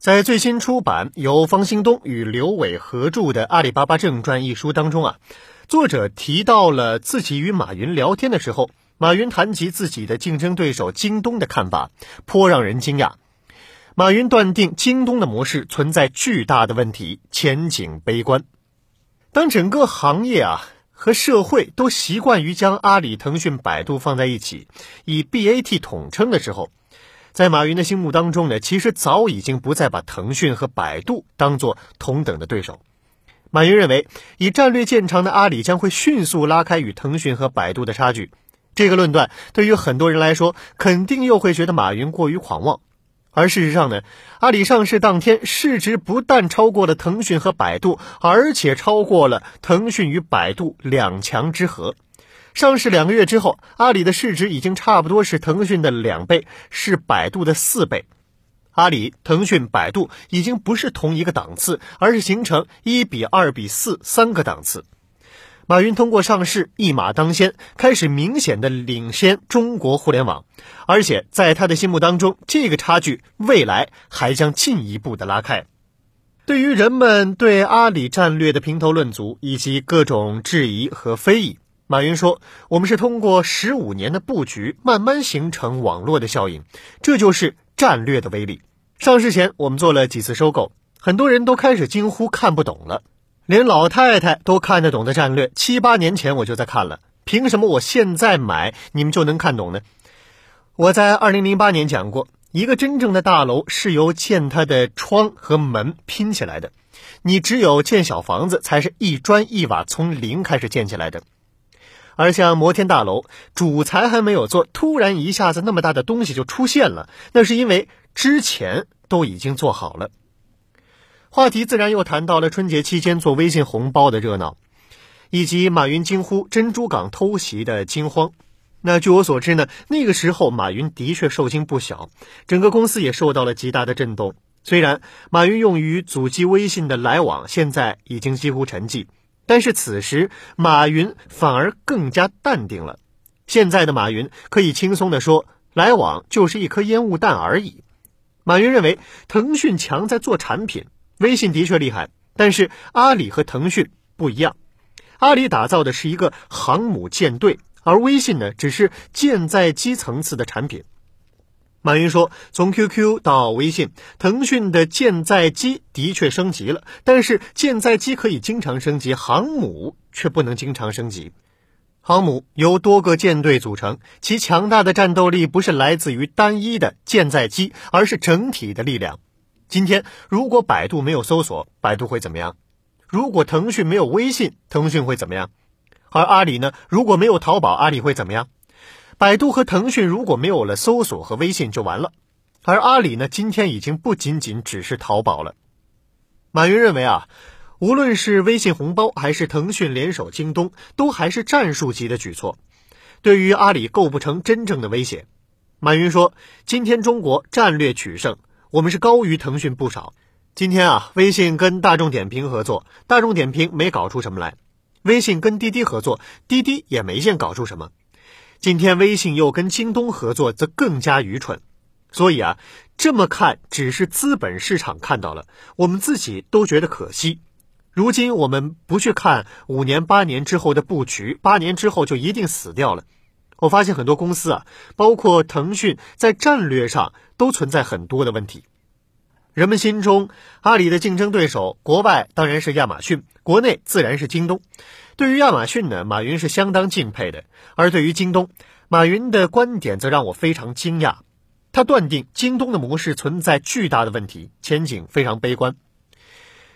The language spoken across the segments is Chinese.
在最新出版由方兴东与刘伟合著的《阿里巴巴正传》一书当中啊，作者提到了自己与马云聊天的时候，马云谈及自己的竞争对手京东的看法，颇让人惊讶。马云断定京东的模式存在巨大的问题，前景悲观。当整个行业啊和社会都习惯于将阿里、腾讯、百度放在一起，以 BAT 统称的时候。在马云的心目当中呢，其实早已经不再把腾讯和百度当作同等的对手。马云认为，以战略见长的阿里将会迅速拉开与腾讯和百度的差距。这个论断对于很多人来说，肯定又会觉得马云过于狂妄。而事实上呢，阿里上市当天市值不但超过了腾讯和百度，而且超过了腾讯与百度两强之和。上市两个月之后，阿里的市值已经差不多是腾讯的两倍，是百度的四倍。阿里、腾讯、百度已经不是同一个档次，而是形成一比二比四三个档次。马云通过上市一马当先，开始明显的领先中国互联网，而且在他的心目当中，这个差距未来还将进一步的拉开。对于人们对阿里战略的评头论足以及各种质疑和非议。马云说：“我们是通过十五年的布局，慢慢形成网络的效应，这就是战略的威力。上市前，我们做了几次收购，很多人都开始惊呼看不懂了，连老太太都看得懂的战略，七八年前我就在看了，凭什么我现在买你们就能看懂呢？我在二零零八年讲过，一个真正的大楼是由建它的窗和门拼起来的，你只有建小房子，才是一砖一瓦从零开始建起来的。”而像摩天大楼，主材还没有做，突然一下子那么大的东西就出现了，那是因为之前都已经做好了。话题自然又谈到了春节期间做微信红包的热闹，以及马云惊呼珍珠港偷袭的惊慌。那据我所知呢，那个时候马云的确受惊不小，整个公司也受到了极大的震动。虽然马云用于阻击微信的来往现在已经几乎沉寂。但是此时，马云反而更加淡定了。现在的马云可以轻松地说，来往就是一颗烟雾弹而已。马云认为，腾讯强在做产品，微信的确厉害，但是阿里和腾讯不一样。阿里打造的是一个航母舰队，而微信呢，只是舰载机层次的产品。马云说：“从 QQ 到微信，腾讯的舰载机的确升级了，但是舰载机可以经常升级，航母却不能经常升级。航母由多个舰队组成，其强大的战斗力不是来自于单一的舰载机，而是整体的力量。今天，如果百度没有搜索，百度会怎么样？如果腾讯没有微信，腾讯会怎么样？而阿里呢？如果没有淘宝，阿里会怎么样？”百度和腾讯如果没有了搜索和微信就完了，而阿里呢，今天已经不仅仅只是淘宝了。马云认为啊，无论是微信红包还是腾讯联手京东，都还是战术级的举措，对于阿里构不成真正的威胁。马云说：“今天中国战略取胜，我们是高于腾讯不少。今天啊，微信跟大众点评合作，大众点评没搞出什么来；微信跟滴滴合作，滴滴也没见搞出什么。”今天微信又跟京东合作，则更加愚蠢。所以啊，这么看只是资本市场看到了，我们自己都觉得可惜。如今我们不去看五年、八年之后的布局，八年之后就一定死掉了。我发现很多公司啊，包括腾讯，在战略上都存在很多的问题。人们心中阿里的竞争对手，国外当然是亚马逊，国内自然是京东。对于亚马逊呢，马云是相当敬佩的；而对于京东，马云的观点则让我非常惊讶。他断定京东的模式存在巨大的问题，前景非常悲观。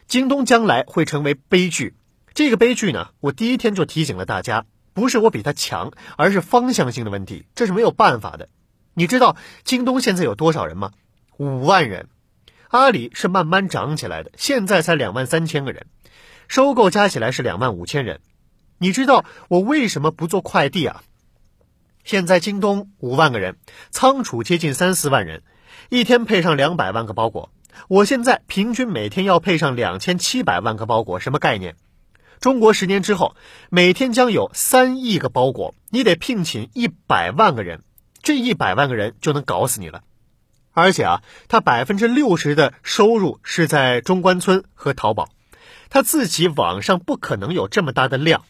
京东将来会成为悲剧。这个悲剧呢，我第一天就提醒了大家，不是我比他强，而是方向性的问题，这是没有办法的。你知道京东现在有多少人吗？五万人。阿里是慢慢涨起来的，现在才两万三千个人，收购加起来是两万五千人。你知道我为什么不做快递啊？现在京东五万个人，仓储接近三四万人，一天配上两百万个包裹。我现在平均每天要配上两千七百万个包裹，什么概念？中国十年之后，每天将有三亿个包裹，你得聘请一百万个人，这一百万个人就能搞死你了。而且啊，他百分之六十的收入是在中关村和淘宝，他自己网上不可能有这么大的量。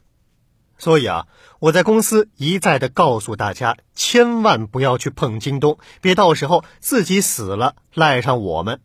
所以啊，我在公司一再的告诉大家，千万不要去碰京东，别到时候自己死了赖上我们。